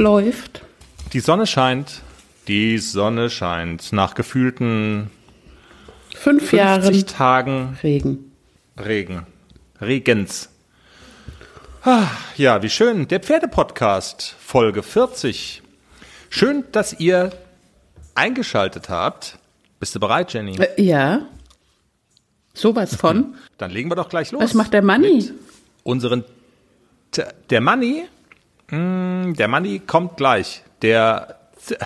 läuft. Die Sonne scheint. Die Sonne scheint. Nach gefühlten Fünf Jahre 50 Tagen Regen. Regen. Regens. Ah, Ja, wie schön. Der Pferdepodcast, Folge 40. Schön, dass ihr eingeschaltet habt. Bist du bereit, Jenny? Äh, ja. Sowas von. Dann legen wir doch gleich los. Was macht der Manni? Unseren. T- Der Manni? Mm, Der Manni kommt gleich. Der.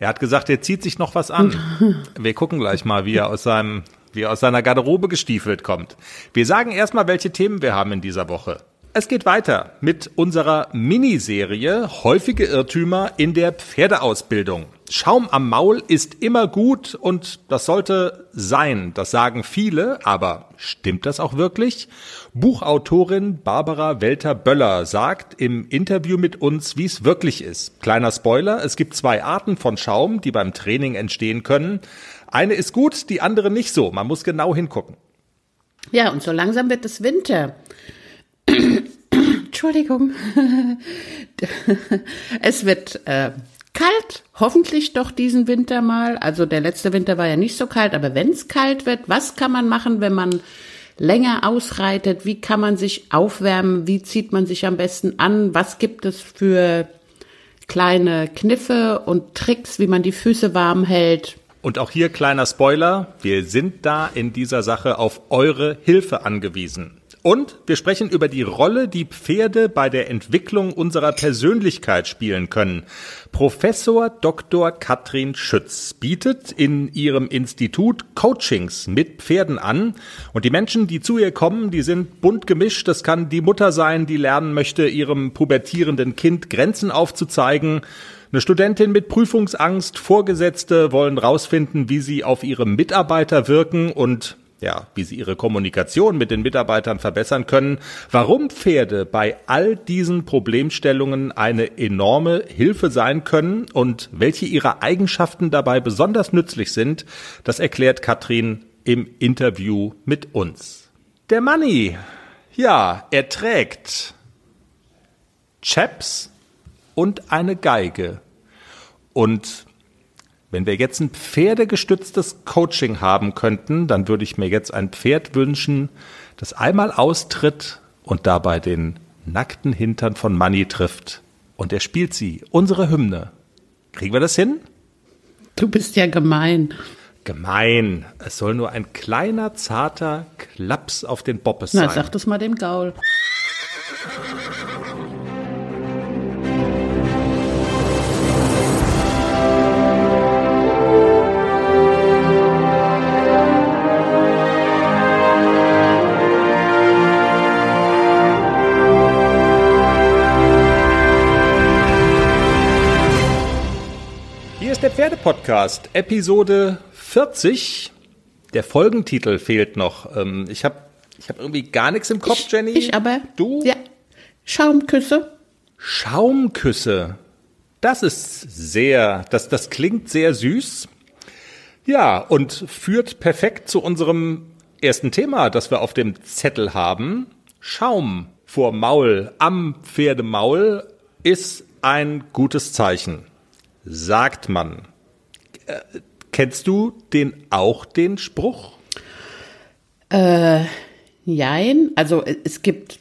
Er hat gesagt, er zieht sich noch was an. Wir gucken gleich mal, wie er aus seinem, wie er aus seiner Garderobe gestiefelt kommt. Wir sagen erstmal, welche Themen wir haben in dieser Woche. Es geht weiter mit unserer Miniserie Häufige Irrtümer in der Pferdeausbildung. Schaum am Maul ist immer gut und das sollte sein. Das sagen viele, aber stimmt das auch wirklich? Buchautorin Barbara Welter-Böller sagt im Interview mit uns, wie es wirklich ist. Kleiner Spoiler, es gibt zwei Arten von Schaum, die beim Training entstehen können. Eine ist gut, die andere nicht so. Man muss genau hingucken. Ja, und so langsam wird es Winter. Entschuldigung. es wird äh, kalt, hoffentlich doch diesen Winter mal. Also der letzte Winter war ja nicht so kalt, aber wenn es kalt wird, was kann man machen, wenn man länger ausreitet? Wie kann man sich aufwärmen? Wie zieht man sich am besten an? Was gibt es für kleine Kniffe und Tricks, wie man die Füße warm hält? Und auch hier kleiner Spoiler, wir sind da in dieser Sache auf eure Hilfe angewiesen. Und wir sprechen über die Rolle, die Pferde bei der Entwicklung unserer Persönlichkeit spielen können. Professor Dr. Katrin Schütz bietet in ihrem Institut Coachings mit Pferden an. Und die Menschen, die zu ihr kommen, die sind bunt gemischt. Das kann die Mutter sein, die lernen möchte, ihrem pubertierenden Kind Grenzen aufzuzeigen. Eine Studentin mit Prüfungsangst, Vorgesetzte wollen rausfinden, wie sie auf ihre Mitarbeiter wirken und ja, wie sie ihre Kommunikation mit den Mitarbeitern verbessern können, warum Pferde bei all diesen Problemstellungen eine enorme Hilfe sein können und welche ihrer Eigenschaften dabei besonders nützlich sind, das erklärt Katrin im Interview mit uns. Der Manni, ja, er trägt Chaps und eine Geige. Und wenn wir jetzt ein pferdegestütztes Coaching haben könnten, dann würde ich mir jetzt ein Pferd wünschen, das einmal austritt und dabei den nackten Hintern von Manny trifft. Und er spielt sie, unsere Hymne. Kriegen wir das hin? Du bist ja gemein. Gemein. Es soll nur ein kleiner, zarter Klaps auf den Boppes Na, sein. sag das mal dem Gaul. Pferdepodcast, Episode 40. Der Folgentitel fehlt noch. Ähm, ich habe ich hab irgendwie gar nichts im Kopf, Jenny. Ich aber. Du? Ja. Schaumküsse. Schaumküsse. Das ist sehr, das, das klingt sehr süß. Ja, und führt perfekt zu unserem ersten Thema, das wir auf dem Zettel haben. Schaum vor Maul, am Pferdemaul ist ein gutes Zeichen, sagt man. Äh, kennst du den auch, den Spruch? Jein. Also äh, es gibt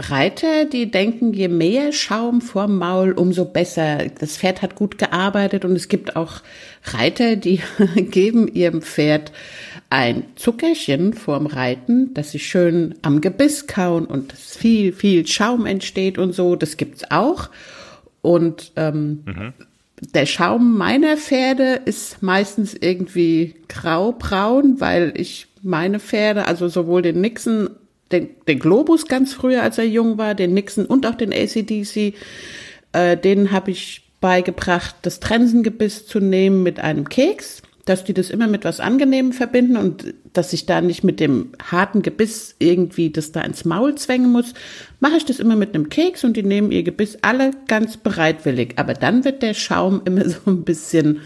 Reiter, die denken, je mehr Schaum vorm Maul, umso besser. Das Pferd hat gut gearbeitet und es gibt auch Reiter, die geben ihrem Pferd ein Zuckerchen vorm Reiten, dass sie schön am Gebiss kauen und dass viel, viel Schaum entsteht und so. Das gibt's auch. Und ähm, der Schaum meiner Pferde ist meistens irgendwie grau-braun, weil ich meine Pferde, also sowohl den Nixon, den, den Globus ganz früher, als er jung war, den Nixon und auch den ACDC, äh, denen habe ich beigebracht, das Trensengebiss zu nehmen mit einem Keks, dass die das immer mit was Angenehmem verbinden und dass ich da nicht mit dem harten Gebiss irgendwie das da ins Maul zwängen muss, mache ich das immer mit einem Keks und die nehmen ihr Gebiss alle ganz bereitwillig. Aber dann wird der Schaum immer so ein bisschen,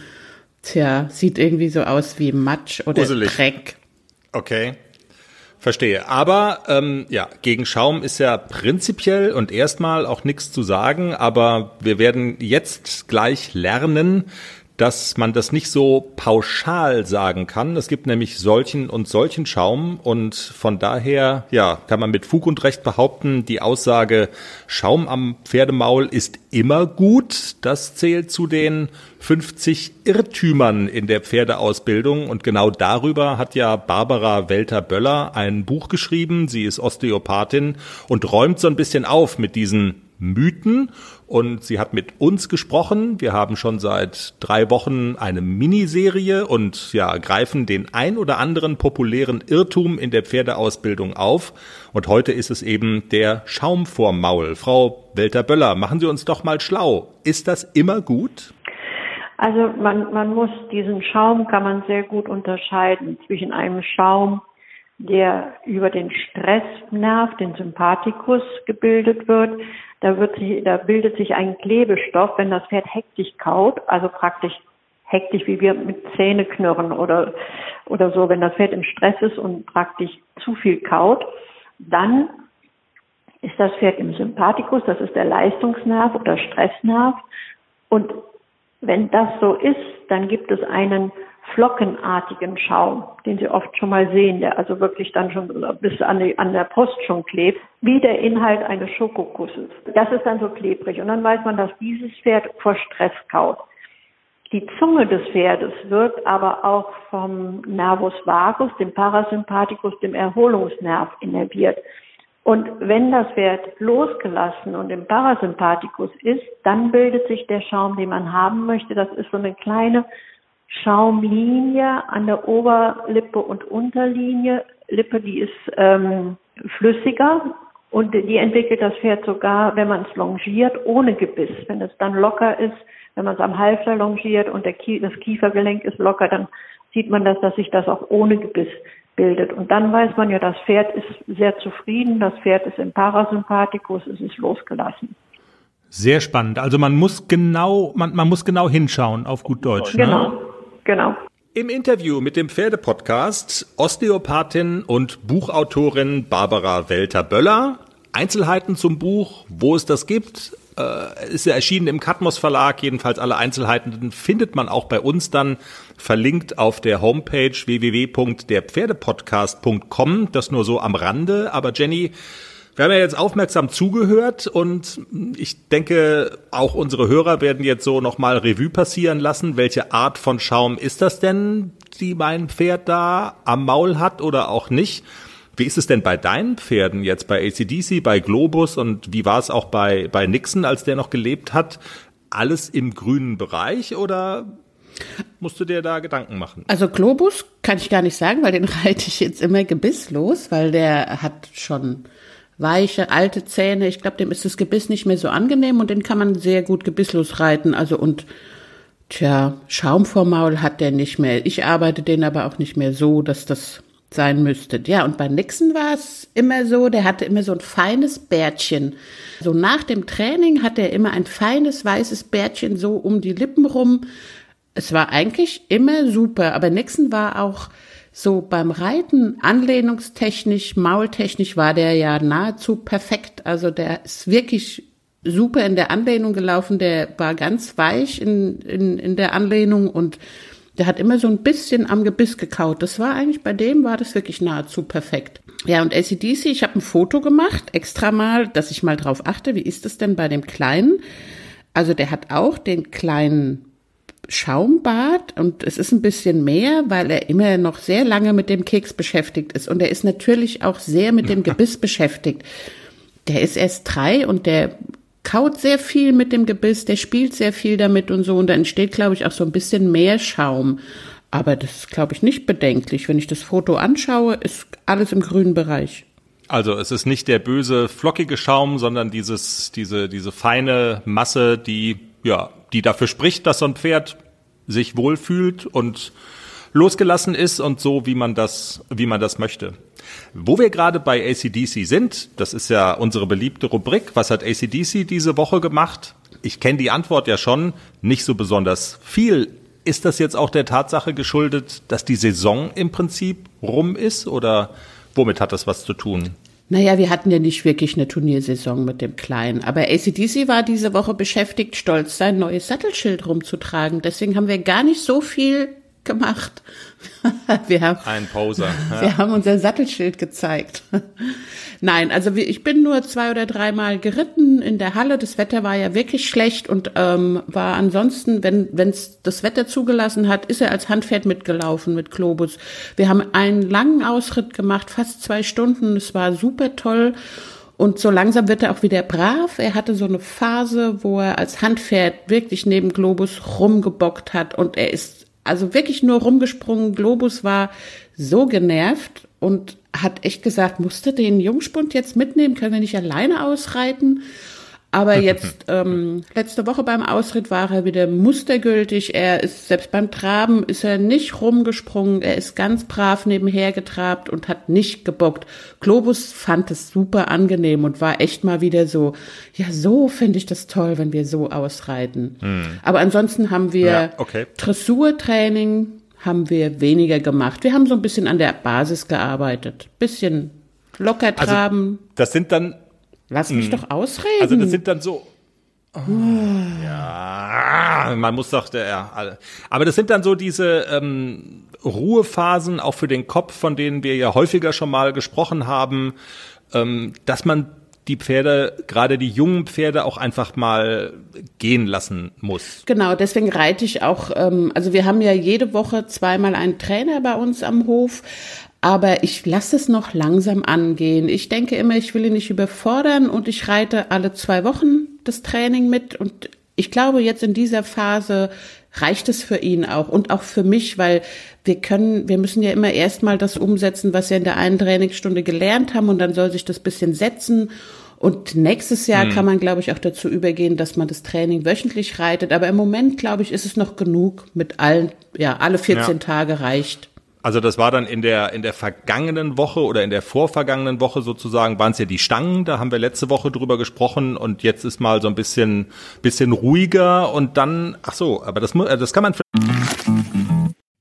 tja, sieht irgendwie so aus wie Matsch oder Usselig. Dreck. Okay. Verstehe. Aber ähm, ja, gegen Schaum ist ja prinzipiell und erstmal auch nichts zu sagen, aber wir werden jetzt gleich lernen, dass man das nicht so pauschal sagen kann. Es gibt nämlich solchen und solchen Schaum und von daher, ja, kann man mit Fug und Recht behaupten, die Aussage Schaum am Pferdemaul ist immer gut. Das zählt zu den 50 Irrtümern in der Pferdeausbildung und genau darüber hat ja Barbara Welter-Böller ein Buch geschrieben. Sie ist Osteopathin und räumt so ein bisschen auf mit diesen Mythen und sie hat mit uns gesprochen. Wir haben schon seit drei Wochen eine Miniserie und ja, greifen den ein oder anderen populären Irrtum in der Pferdeausbildung auf. Und heute ist es eben der Schaum vorm Maul. Frau Welter-Böller, machen Sie uns doch mal schlau. Ist das immer gut? Also man, man muss diesen Schaum kann man sehr gut unterscheiden zwischen einem Schaum, der über den Stressnerv, den Sympathikus gebildet wird, da wird sich, da bildet sich ein Klebestoff, wenn das Pferd hektisch kaut, also praktisch hektisch, wie wir mit Zähne knurren oder, oder so, wenn das Pferd im Stress ist und praktisch zu viel kaut, dann ist das Pferd im Sympathikus, das ist der Leistungsnerv oder Stressnerv. Und wenn das so ist, dann gibt es einen flockenartigen Schaum, den Sie oft schon mal sehen, der also wirklich dann schon bis an, die, an der Post schon klebt, wie der Inhalt eines Schokokusses. Das ist dann so klebrig und dann weiß man, dass dieses Pferd vor Stress kaut. Die Zunge des Pferdes wird aber auch vom Nervus vagus, dem Parasympathikus, dem Erholungsnerv innerviert. Und wenn das Pferd losgelassen und im Parasympathikus ist, dann bildet sich der Schaum, den man haben möchte. Das ist so eine kleine Schaumlinie an der Oberlippe und Unterlinie. Lippe, die ist ähm, flüssiger und die entwickelt das Pferd sogar, wenn man es longiert, ohne Gebiss. Wenn es dann locker ist, wenn man es am Halfter longiert und Kie das Kiefergelenk ist locker, dann sieht man das, dass sich das auch ohne Gebiss bildet. Und dann weiß man ja, das Pferd ist sehr zufrieden, das Pferd ist im Parasympathikus, es ist losgelassen. Sehr spannend. Also man muss genau, man, man muss genau hinschauen, auf gut Deutsch. Genau. Ne? Genau. Im Interview mit dem Pferdepodcast Osteopathin und Buchautorin Barbara Welter-Böller. Einzelheiten zum Buch, wo es das gibt, äh, ist ja erschienen im Katmos Verlag. Jedenfalls alle Einzelheiten findet man auch bei uns dann verlinkt auf der Homepage www.derpferdepodcast.com. Das nur so am Rande. Aber Jenny, wir haben ja jetzt aufmerksam zugehört und ich denke, auch unsere Hörer werden jetzt so nochmal Revue passieren lassen. Welche Art von Schaum ist das denn, die mein Pferd da am Maul hat oder auch nicht? Wie ist es denn bei deinen Pferden jetzt bei ACDC, bei Globus und wie war es auch bei, bei Nixon, als der noch gelebt hat? Alles im grünen Bereich oder musst du dir da Gedanken machen? Also Globus kann ich gar nicht sagen, weil den reite ich jetzt immer gebisslos, weil der hat schon weiche, alte Zähne. Ich glaube, dem ist das Gebiss nicht mehr so angenehm und den kann man sehr gut gebisslos reiten. Also und tja, Schaum vor Maul hat der nicht mehr. Ich arbeite den aber auch nicht mehr so, dass das sein müsste. Ja, und bei Nixon war es immer so, der hatte immer so ein feines Bärtchen. So nach dem Training hat er immer ein feines weißes Bärtchen so um die Lippen rum. Es war eigentlich immer super, aber Nixon war auch so beim Reiten anlehnungstechnisch, maultechnisch war der ja nahezu perfekt. Also der ist wirklich super in der Anlehnung gelaufen. Der war ganz weich in, in, in der Anlehnung und der hat immer so ein bisschen am Gebiss gekaut. Das war eigentlich, bei dem war das wirklich nahezu perfekt. Ja, und ACDC, ich habe ein Foto gemacht, extra mal, dass ich mal drauf achte, wie ist das denn bei dem Kleinen? Also der hat auch den kleinen Schaumbad und es ist ein bisschen mehr, weil er immer noch sehr lange mit dem Keks beschäftigt ist und er ist natürlich auch sehr mit dem Gebiss beschäftigt. Der ist erst drei und der kaut sehr viel mit dem Gebiss, der spielt sehr viel damit und so und da entsteht, glaube ich, auch so ein bisschen mehr Schaum. Aber das ist, glaube ich, nicht bedenklich. Wenn ich das Foto anschaue, ist alles im grünen Bereich. Also es ist nicht der böse flockige Schaum, sondern dieses, diese, diese feine Masse, die ja die dafür spricht, dass so ein Pferd sich wohlfühlt und losgelassen ist und so, wie man das, wie man das möchte. Wo wir gerade bei ACDC sind, das ist ja unsere beliebte Rubrik. Was hat ACDC diese Woche gemacht? Ich kenne die Antwort ja schon, nicht so besonders viel. Ist das jetzt auch der Tatsache geschuldet, dass die Saison im Prinzip rum ist oder womit hat das was zu tun? Naja, wir hatten ja nicht wirklich eine Turniersaison mit dem Kleinen. Aber ACDC war diese Woche beschäftigt, stolz sein neues Sattelschild rumzutragen. Deswegen haben wir gar nicht so viel gemacht. wir haben, Ein Poser. Ja. Wir haben unser Sattelschild gezeigt. Nein, also ich bin nur zwei oder dreimal geritten in der Halle. Das Wetter war ja wirklich schlecht und ähm, war ansonsten, wenn wenn's das Wetter zugelassen hat, ist er als Handpferd mitgelaufen mit Globus. Wir haben einen langen Ausritt gemacht, fast zwei Stunden. Es war super toll. Und so langsam wird er auch wieder brav. Er hatte so eine Phase, wo er als Handpferd wirklich neben Globus rumgebockt hat und er ist also wirklich nur rumgesprungen. Globus war so genervt und hat echt gesagt, musste den Jungspund jetzt mitnehmen, können wir nicht alleine ausreiten. Aber jetzt, ähm, letzte Woche beim Ausritt war er wieder mustergültig. Er ist, selbst beim Traben ist er nicht rumgesprungen. Er ist ganz brav nebenher getrabt und hat nicht gebockt. Globus fand es super angenehm und war echt mal wieder so, ja, so finde ich das toll, wenn wir so ausreiten. Hm. Aber ansonsten haben wir ja, okay. Dressurtraining, haben wir weniger gemacht. Wir haben so ein bisschen an der Basis gearbeitet. Bisschen locker also, traben. Also, das sind dann. Lass mich mh. Hm. doch ausreden. Also das sind dann so. Oh, ja, man muss doch, ja, aber das sind dann so diese ähm, Ruhephasen auch für den Kopf, von denen wir ja häufiger schon mal gesprochen haben, ähm, dass man die Pferde, gerade die jungen Pferde, auch einfach mal gehen lassen muss. Genau, deswegen reite ich auch, ähm, also wir haben ja jede Woche zweimal einen Trainer bei uns am Hof, aber ich lasse es noch langsam angehen. Ich denke immer, ich will ihn nicht überfordern und ich reite alle zwei Wochen das Training mit und ich glaube, jetzt in dieser Phase reicht es für ihn auch und auch für mich, weil wir können, wir müssen ja immer erstmal das umsetzen, was wir in der einen Trainingsstunde gelernt haben und dann soll sich das bisschen setzen. Und nächstes Jahr hm. kann man, glaube ich, auch dazu übergehen, dass man das Training wöchentlich reitet. Aber im Moment, glaube ich, ist es noch genug mit allen, ja, alle 14 ja. Tage reicht. Also das war dann in der in der vergangenen Woche oder in der vorvergangenen Woche sozusagen waren es ja die Stangen, da haben wir letzte Woche drüber gesprochen und jetzt ist mal so ein bisschen bisschen ruhiger und dann ach so, aber das das kann man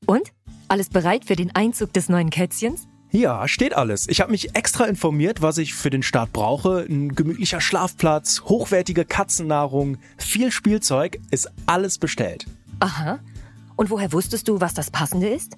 Und alles bereit für den Einzug des neuen Kätzchens? Ja, steht alles. Ich habe mich extra informiert, was ich für den Start brauche. Ein gemütlicher Schlafplatz, hochwertige Katzennahrung, viel Spielzeug, ist alles bestellt. Aha. Und woher wusstest du, was das Passende ist?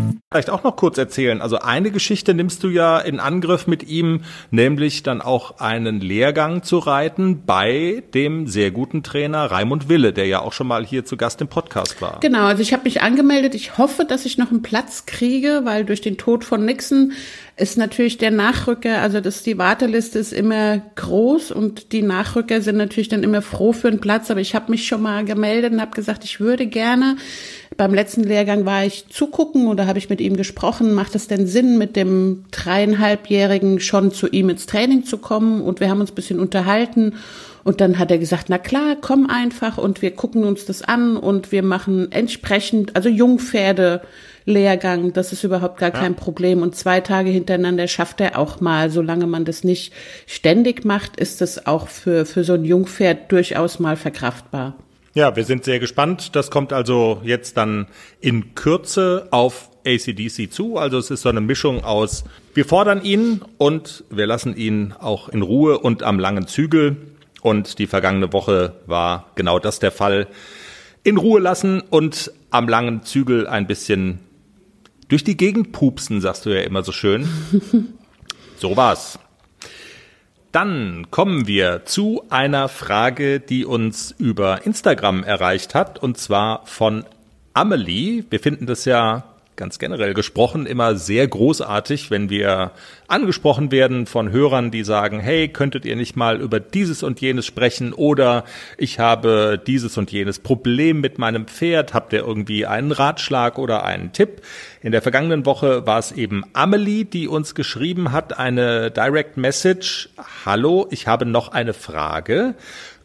Vielleicht auch noch kurz erzählen. Also eine Geschichte nimmst du ja in Angriff mit ihm, nämlich dann auch einen Lehrgang zu reiten bei dem sehr guten Trainer Raimund Wille, der ja auch schon mal hier zu Gast im Podcast war. Genau, also ich habe mich angemeldet. Ich hoffe, dass ich noch einen Platz kriege, weil durch den Tod von Nixon ist natürlich der Nachrücker, also das, die Warteliste ist immer groß und die Nachrücker sind natürlich dann immer froh für einen Platz. Aber ich habe mich schon mal gemeldet und habe gesagt, ich würde gerne. Beim letzten Lehrgang war ich zugucken oder habe ich mit ihm gesprochen, macht es denn Sinn, mit dem dreieinhalbjährigen schon zu ihm ins Training zu kommen? Und wir haben uns ein bisschen unterhalten. Und dann hat er gesagt, na klar, komm einfach und wir gucken uns das an und wir machen entsprechend, also Jungpferde, Lehrgang, das ist überhaupt gar ja. kein Problem. Und zwei Tage hintereinander schafft er auch mal, solange man das nicht ständig macht, ist das auch für, für so ein Jungpferd durchaus mal verkraftbar. Ja, wir sind sehr gespannt. Das kommt also jetzt dann in Kürze auf ACDC zu. Also es ist so eine Mischung aus, wir fordern ihn und wir lassen ihn auch in Ruhe und am langen Zügel. Und die vergangene Woche war genau das der Fall. In Ruhe lassen und am langen Zügel ein bisschen durch die Gegend pupsen, sagst du ja immer so schön. so war's. Dann kommen wir zu einer Frage, die uns über Instagram erreicht hat, und zwar von Amelie. Wir finden das ja ganz generell gesprochen immer sehr großartig, wenn wir angesprochen werden von Hörern, die sagen, hey, könntet ihr nicht mal über dieses und jenes sprechen oder ich habe dieses und jenes Problem mit meinem Pferd, habt ihr irgendwie einen Ratschlag oder einen Tipp? In der vergangenen Woche war es eben Amelie, die uns geschrieben hat, eine Direct Message. Hallo, ich habe noch eine Frage.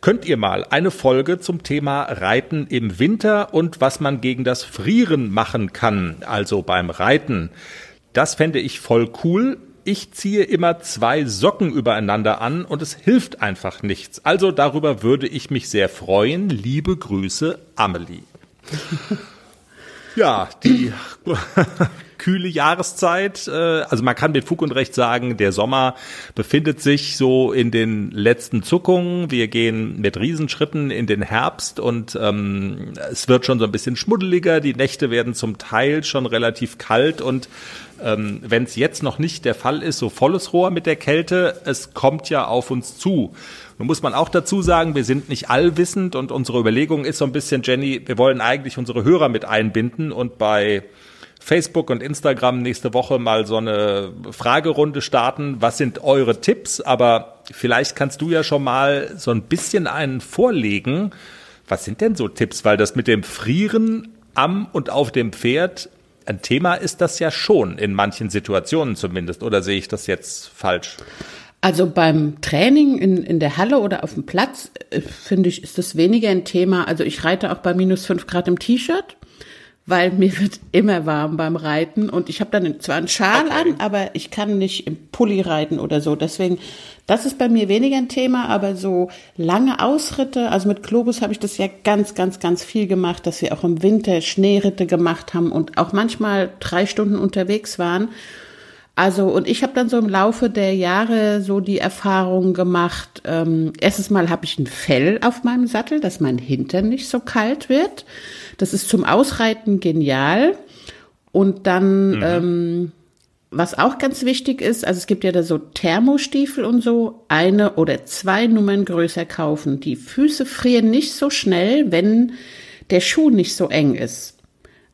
Könnt ihr mal eine Folge zum Thema Reiten im Winter und was man gegen das Frieren machen kann, also beim Reiten? Das fände ich voll cool. Ich ziehe immer zwei Socken übereinander an und es hilft einfach nichts. Also darüber würde ich mich sehr freuen. Liebe Grüße, Amelie. Ja, die kühle Jahreszeit. Äh, also man kann mit Fug und Recht sagen, der Sommer befindet sich so in den letzten Zuckungen. Wir gehen mit Riesenschritten in den Herbst und ähm, es wird schon so ein bisschen schmuddeliger. Die Nächte werden zum Teil schon relativ kalt und ähm, wenn es jetzt noch nicht der Fall ist, so volles Rohr mit der Kälte, es kommt ja auf uns zu. Nun muss man auch dazu sagen, wir sind nicht allwissend und unsere Überlegung ist so ein bisschen, Jenny, wir wollen eigentlich unsere Hörer mit einbinden und bei Facebook und Instagram nächste Woche mal so eine Fragerunde starten. Was sind eure Tipps? Aber vielleicht kannst du ja schon mal so ein bisschen einen vorlegen. Was sind denn so Tipps? Weil das mit dem Frieren am und auf dem Pferd ein Thema ist das ja schon, in manchen Situationen zumindest. Oder sehe ich das jetzt falsch? Also beim Training in, in der Halle oder auf dem Platz, äh, finde ich, ist das weniger ein Thema. Also ich reite auch bei minus fünf Grad im T-Shirt weil mir wird immer warm beim Reiten und ich habe dann zwar einen Schal okay. an, aber ich kann nicht im Pulli reiten oder so. Deswegen, das ist bei mir weniger ein Thema, aber so lange Ausritte, also mit Globus habe ich das ja ganz, ganz, ganz viel gemacht, dass wir auch im Winter Schneeritte gemacht haben und auch manchmal drei Stunden unterwegs waren. Also, und ich habe dann so im Laufe der Jahre so die Erfahrung gemacht, ähm, erstens mal habe ich ein Fell auf meinem Sattel, dass mein Hintern nicht so kalt wird. Das ist zum Ausreiten genial. Und dann, mhm. ähm, was auch ganz wichtig ist, also es gibt ja da so Thermostiefel und so, eine oder zwei Nummern größer kaufen. Die Füße frieren nicht so schnell, wenn der Schuh nicht so eng ist.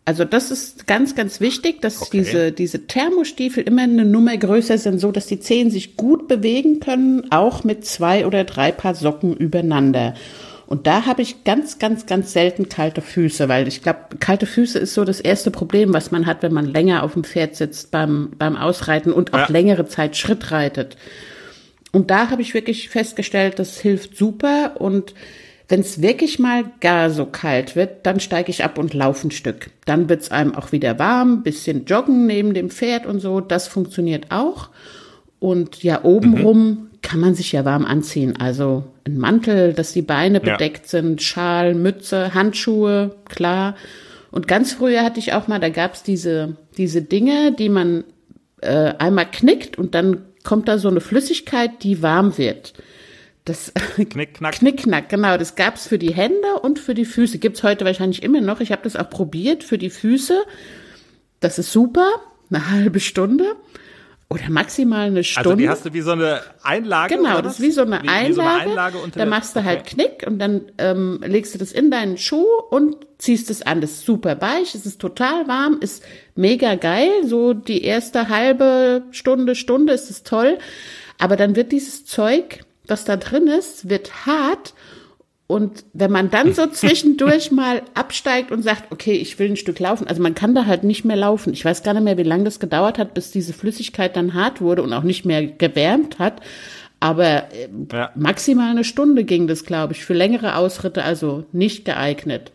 Also das ist ganz, ganz wichtig, dass okay. diese, diese Thermostiefel immer eine Nummer größer sind, so dass die Zehen sich gut bewegen können, auch mit zwei oder drei Paar Socken übereinander. Und da habe ich ganz, ganz, ganz selten kalte Füße, weil ich glaube, kalte Füße ist so das erste Problem, was man hat, wenn man länger auf dem Pferd sitzt beim, beim Ausreiten und auch ja. längere Zeit Schritt reitet. Und da habe ich wirklich festgestellt, das hilft super und wenn es wirklich mal gar so kalt wird, dann steige ich ab und laufe ein Stück. Dann wird's einem auch wieder warm, bisschen joggen neben dem Pferd und so. Das funktioniert auch. Und ja, obenrum mhm. kann man sich ja warm anziehen. Also ein Mantel, dass die Beine ja. bedeckt sind, Schal, Mütze, Handschuhe, klar. Und ganz früher hatte ich auch mal, da gab's diese, diese Dinge, die man äh, einmal knickt und dann kommt da so eine Flüssigkeit, die warm wird. Das Knickknack. Knickknack, genau. Das gab's für die Hände und für die Füße. Gibt's heute wahrscheinlich immer noch. Ich habe das auch probiert für die Füße. Das ist super. Eine halbe Stunde. Oder maximal eine Stunde. Also die hast du wie so eine Einlage? Genau, das ist wie so eine wie, Einlage. Wie so eine Einlage da machst du halt okay. Knick und dann ähm, legst du das in deinen Schuh und ziehst es an. Das ist super weich, es ist total warm, ist mega geil. So die erste halbe Stunde, Stunde ist es toll. Aber dann wird dieses Zeug was da drin ist, wird hart. Und wenn man dann so zwischendurch mal absteigt und sagt, okay, ich will ein Stück laufen, also man kann da halt nicht mehr laufen. Ich weiß gar nicht mehr, wie lange das gedauert hat, bis diese Flüssigkeit dann hart wurde und auch nicht mehr gewärmt hat. Aber äh, ja. maximal eine Stunde ging das, glaube ich, für längere Ausritte, also nicht geeignet.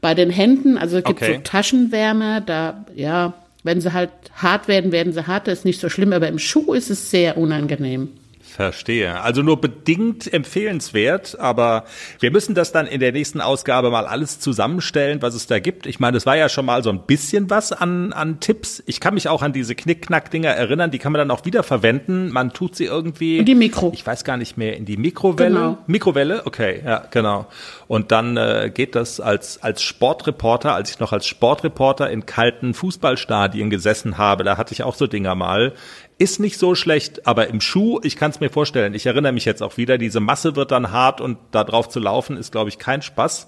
Bei den Händen, also es gibt okay. so Taschenwärmer, da, ja, wenn sie halt hart werden, werden sie hart, das ist nicht so schlimm, aber im Schuh ist es sehr unangenehm. Verstehe. Also nur bedingt empfehlenswert, aber wir müssen das dann in der nächsten Ausgabe mal alles zusammenstellen, was es da gibt. Ich meine, es war ja schon mal so ein bisschen was an, an Tipps. Ich kann mich auch an diese Knickknack-Dinger erinnern, die kann man dann auch wieder verwenden. Man tut sie irgendwie. In die Mikro. Ich weiß gar nicht mehr, in die Mikrowelle. Genau. Mikrowelle, okay, ja, genau. Und dann äh, geht das als, als Sportreporter, als ich noch als Sportreporter in kalten Fußballstadien gesessen habe, da hatte ich auch so Dinger mal ist nicht so schlecht, aber im Schuh, ich kann es mir vorstellen, ich erinnere mich jetzt auch wieder, diese Masse wird dann hart und da drauf zu laufen ist, glaube ich, kein Spaß.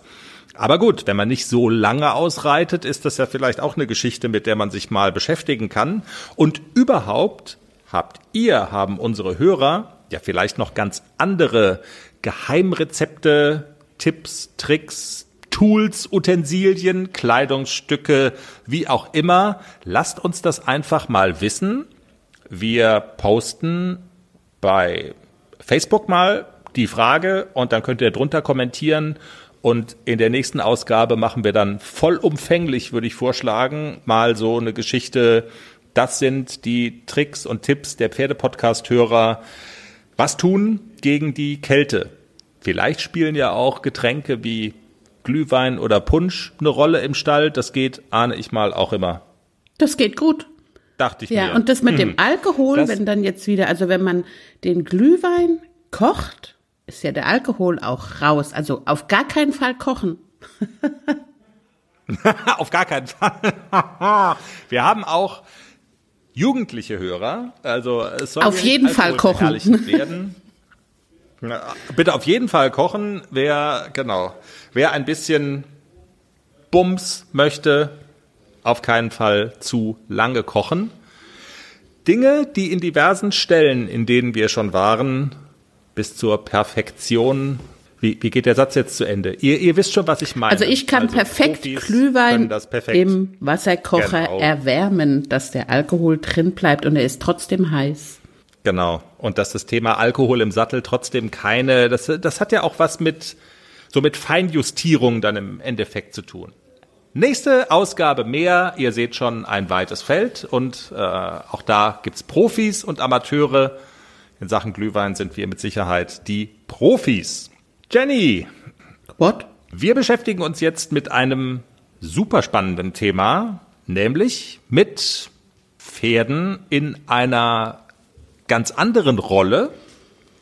Aber gut, wenn man nicht so lange ausreitet, ist das ja vielleicht auch eine Geschichte, mit der man sich mal beschäftigen kann. Und überhaupt habt ihr, haben unsere Hörer ja vielleicht noch ganz andere Geheimrezepte, Tipps, Tricks, Tools, Utensilien, Kleidungsstücke, wie auch immer. Lasst uns das einfach mal wissen. Wir posten bei Facebook mal die Frage und dann könnt ihr drunter kommentieren. Und in der nächsten Ausgabe machen wir dann vollumfänglich, würde ich vorschlagen, mal so eine Geschichte. Das sind die Tricks und Tipps der Pferdepodcast-Hörer. Was tun gegen die Kälte? Vielleicht spielen ja auch Getränke wie Glühwein oder Punsch eine Rolle im Stall. Das geht, ahne ich mal, auch immer. Das geht gut. Dachte ich Ja, mir. und das mit dem Alkohol, Das- wenn dann jetzt wieder, also wenn man den Glühwein kocht, ist ja der Alkohol auch raus. Also auf gar keinen Fall kochen. Auf gar keinen Fall. Wir haben auch jugendliche Hörer. Also es soll Auf jeden Fall kochen. werden. Bitte auf jeden Fall kochen. Wer, genau, wer ein bisschen Bums möchte, auf keinen Fall zu lange kochen. Dinge, die in diversen Stellen, in denen wir schon waren, bis zur Perfektion. Wie, wie geht der Satz jetzt zu Ende? Ihr, ihr wisst schon, was ich meine. Also ich kann perfekt Profis Glühwein perfekt. im Wasserkocher Genau. erwärmen, dass der Alkohol drin bleibt und er ist trotzdem heiß. Genau. Und dass das Thema Alkohol im Sattel trotzdem keine, das, das hat ja auch was mit, so mit Feinjustierung dann im Endeffekt zu tun. Nächste Ausgabe mehr. Ihr seht schon ein weites Feld und äh, auch da gibt's Profis und Amateure. In Sachen Glühwein sind wir mit Sicherheit die Profis. Jenny, What? wir beschäftigen uns jetzt mit einem super spannenden Thema, nämlich mit Pferden in einer ganz anderen Rolle,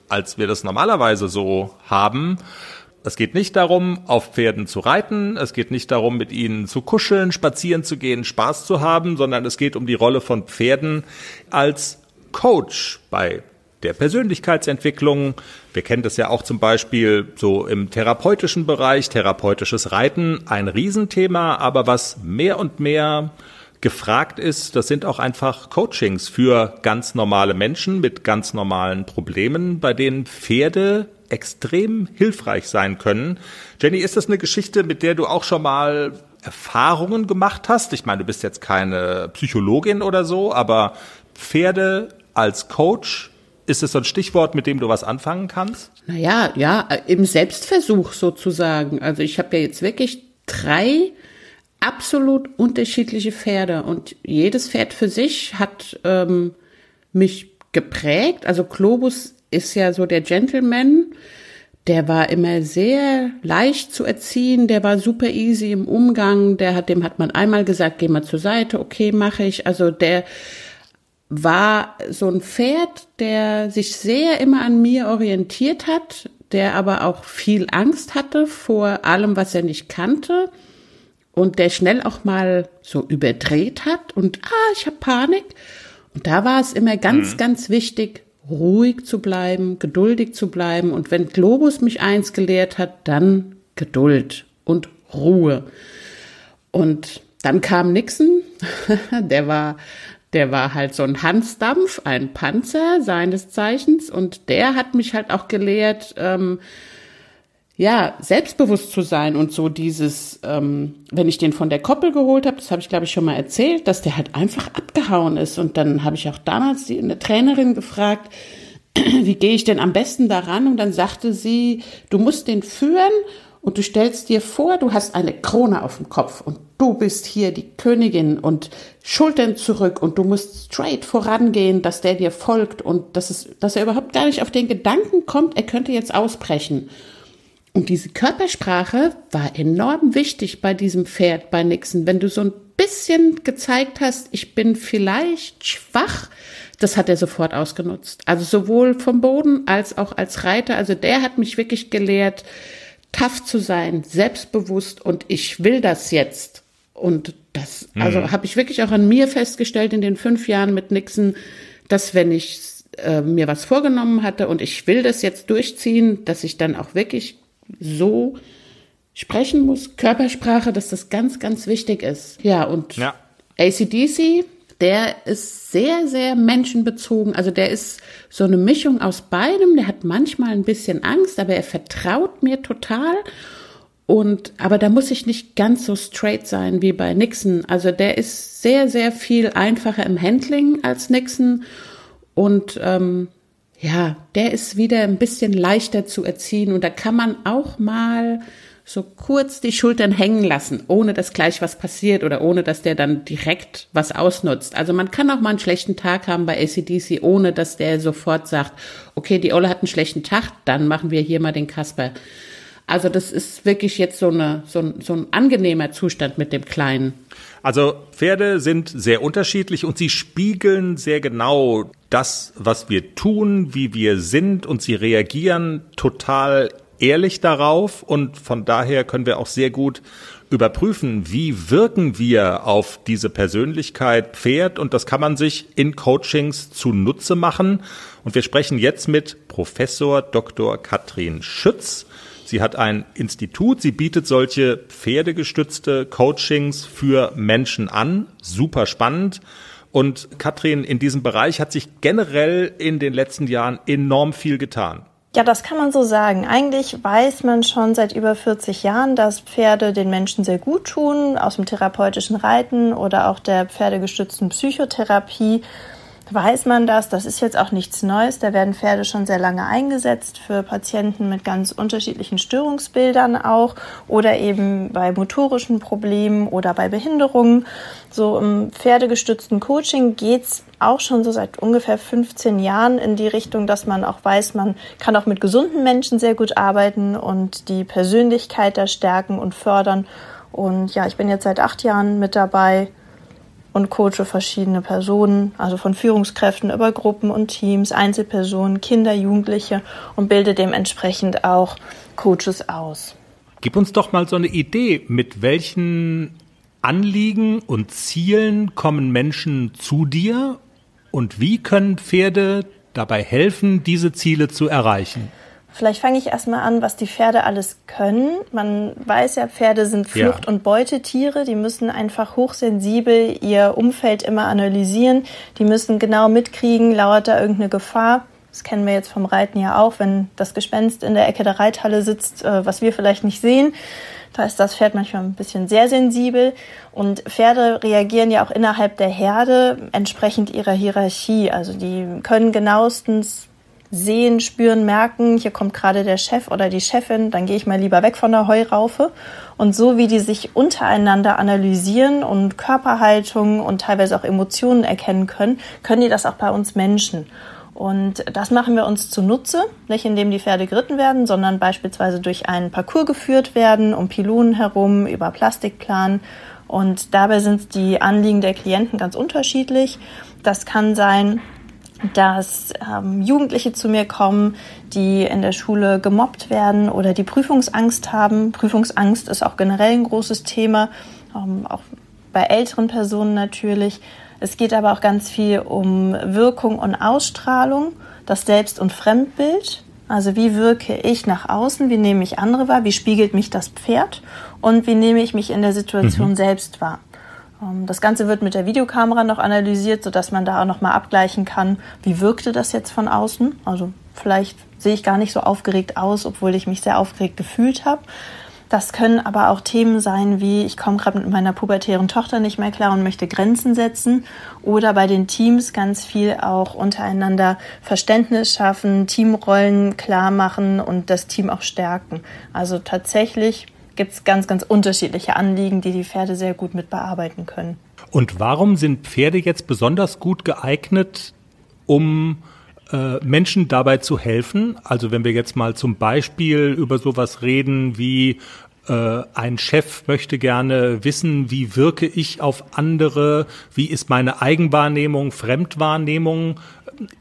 als wir das normalerweise so haben. Es geht nicht darum, auf Pferden zu reiten, es geht nicht darum, mit ihnen zu kuscheln, spazieren zu gehen, Spaß zu haben, sondern es geht um die Rolle von Pferden als Coach bei der Persönlichkeitsentwicklung. Wir kennen das ja auch zum Beispiel so im therapeutischen Bereich, therapeutisches Reiten, ein Riesenthema, aber was mehr und mehr gefragt ist, das sind auch einfach Coachings für ganz normale Menschen mit ganz normalen Problemen, bei denen Pferde extrem hilfreich sein können. Jenny, ist das eine Geschichte, mit der du auch schon mal Erfahrungen gemacht hast? Ich meine, du bist jetzt keine Psychologin oder so, aber Pferde als Coach, ist es so ein Stichwort, mit dem du was anfangen kannst? Naja, ja, äh, im Selbstversuch sozusagen. Also ich habe ja jetzt wirklich drei absolut unterschiedliche Pferde und jedes Pferd für sich hat ähm, mich geprägt. Also Globus ist ja so der Gentleman, der war immer sehr leicht zu erziehen, der war super easy im Umgang, der hat, dem hat man einmal gesagt, geh mal zur Seite, okay, mache ich. Also der war so ein Pferd, der sich sehr immer an mir orientiert hat, der aber auch viel Angst hatte vor allem, was er nicht kannte und der schnell auch mal so überdreht hat und ah, ich habe Panik. Und da war es immer ganz, ganz wichtig, ruhig zu bleiben, geduldig zu bleiben. Und wenn Globus mich eins gelehrt hat, dann Geduld und Ruhe. Und dann kam Nixon, der war, der war halt so ein Hansdampf, ein Panzer seines Zeichens. Und der hat mich halt auch gelehrt, ähm, ja, selbstbewusst zu sein und so dieses, ähm, wenn ich den von der Koppel geholt habe, das habe ich glaube ich schon mal erzählt, dass der halt einfach abgehauen ist. Und dann habe ich auch damals die, eine Trainerin gefragt, wie gehe ich denn am besten daran? Und dann sagte sie, du musst den führen und du stellst dir vor, du hast eine Krone auf dem Kopf und du bist hier die Königin und Schultern zurück und du musst straight vorangehen, dass der dir folgt und dass, es, dass er überhaupt gar nicht auf den Gedanken kommt, er könnte jetzt ausbrechen. Und diese Körpersprache war enorm wichtig bei diesem Pferd, bei Nixon. Wenn du so ein bisschen gezeigt hast, ich bin vielleicht schwach, das hat er sofort ausgenutzt. Also sowohl vom Boden als auch als Reiter. Also der hat mich wirklich gelehrt, tough zu sein, selbstbewusst und ich will das jetzt. Und das, also mhm. habe ich wirklich auch an mir festgestellt in den fünf Jahren mit Nixon, dass wenn ich äh, mir was vorgenommen hatte und ich will das jetzt durchziehen, dass ich dann auch wirklich so sprechen muss, Körpersprache, dass das ganz, ganz wichtig ist. Ja, und ja. ACDC, der ist sehr, sehr menschenbezogen. Also der ist so eine Mischung aus beidem. Der hat manchmal ein bisschen Angst, aber er vertraut mir total. Und, aber da muss ich nicht ganz so straight sein wie bei Nixon. Also der ist sehr, sehr viel einfacher im Handling als Nixon. Und ähm, ja, der ist wieder ein bisschen leichter zu erziehen. Und da kann man auch mal so kurz die Schultern hängen lassen, ohne dass gleich was passiert oder ohne dass der dann direkt was ausnutzt. Also man kann auch mal einen schlechten Tag haben bei ACDC, ohne dass der sofort sagt, okay, die Olle hat einen schlechten Tag, dann machen wir hier mal den Kasper. Also das ist wirklich jetzt so, eine, so, ein, so ein angenehmer Zustand mit dem Kleinen. Also Pferde sind sehr unterschiedlich und sie spiegeln sehr genau das, was wir tun, wie wir sind und sie reagieren total ehrlich darauf und von daher können wir auch sehr gut überprüfen, wie wirken wir auf diese Persönlichkeit Pferd und das kann man sich in Coachings zunutze machen. Und wir sprechen jetzt mit Professor Dr. Katrin Schütz. Sie hat ein Institut, sie bietet solche pferdegestützte Coachings für Menschen an. Super spannend. Und Katrin, in diesem Bereich hat sich generell in den letzten Jahren enorm viel getan. Ja, das kann man so sagen. Eigentlich weiß man schon seit über 40 Jahren, dass Pferde den Menschen sehr gut tun, aus dem therapeutischen Reiten oder auch der pferdegestützten Psychotherapie weiß man das. Das ist jetzt auch nichts Neues. Da werden Pferde schon sehr lange eingesetzt für Patienten mit ganz unterschiedlichen Störungsbildern auch oder eben bei motorischen Problemen oder bei Behinderungen. So im pferdegestützten Coaching geht's auch schon so seit ungefähr 15 Jahren in die Richtung, dass man auch weiß, man kann auch mit gesunden Menschen sehr gut arbeiten und die Persönlichkeit da stärken und fördern. Und ja, ich bin jetzt seit acht Jahren mit dabei und coache verschiedene Personen, also von Führungskräften über Gruppen und Teams, Einzelpersonen, Kinder, Jugendliche und bilde dementsprechend auch Coaches aus. Gib uns doch mal so eine Idee, mit welchen Anliegen und Zielen kommen Menschen zu dir und wie können Pferde dabei helfen, diese Ziele zu erreichen? Vielleicht fange ich erstmal an, was die Pferde alles können. Man weiß ja, Pferde sind Flucht- ja. und Beutetiere. Die müssen einfach hochsensibel ihr Umfeld immer analysieren. Die müssen genau mitkriegen, lauert da irgendeine Gefahr. Das kennen wir jetzt vom Reiten ja auch, wenn das Gespenst in der Ecke der Reithalle sitzt, äh, was wir vielleicht nicht sehen. Da ist das Pferd manchmal ein bisschen sehr sensibel. Und Pferde reagieren ja auch innerhalb der Herde entsprechend ihrer Hierarchie. Also die können genauestens sehen, spüren, merken, hier kommt gerade der Chef oder die Chefin, dann gehe ich mal lieber weg von der Heuraufe. Und so wie die sich untereinander analysieren und Körperhaltung und teilweise auch Emotionen erkennen können, können die das auch bei uns Menschen. Und das machen wir uns zunutze, nicht indem die Pferde geritten werden, sondern beispielsweise durch einen Parcours geführt werden, um Pylonen herum, über Plastikplan. Und dabei sind die Anliegen der Klienten ganz unterschiedlich. Das kann sein, dass ähm, Jugendliche zu mir kommen, die in der Schule gemobbt werden oder die Prüfungsangst haben. Prüfungsangst ist auch generell ein großes Thema, ähm, auch bei älteren Personen natürlich. Es geht aber auch ganz viel um Wirkung und Ausstrahlung, das Selbst- und Fremdbild. Also wie wirke ich nach außen, wie nehme ich andere wahr, wie spiegelt mich das Pferd und wie nehme ich mich in der Situation mhm. selbst wahr. Ähm, das Ganze wird mit der Videokamera noch analysiert, sodass man da auch noch mal abgleichen kann, wie wirkte das jetzt von außen. Also vielleicht sehe ich gar nicht so aufgeregt aus, obwohl ich mich sehr aufgeregt gefühlt habe. Das können aber auch Themen sein wie, ich komme gerade mit meiner pubertären Tochter nicht mehr klar und möchte Grenzen setzen. Oder bei den Teams ganz viel auch untereinander Verständnis schaffen, Teamrollen klar machen und das Team auch stärken. Also tatsächlich gibt es ganz, ganz unterschiedliche Anliegen, die die Pferde sehr gut mit bearbeiten können. Und warum sind Pferde jetzt besonders gut geeignet, um äh, Menschen dabei zu helfen? Also wenn wir jetzt mal zum Beispiel über sowas reden wie äh, ein Chef möchte gerne wissen, wie wirke ich auf andere, wie ist meine Eigenwahrnehmung, Fremdwahrnehmung.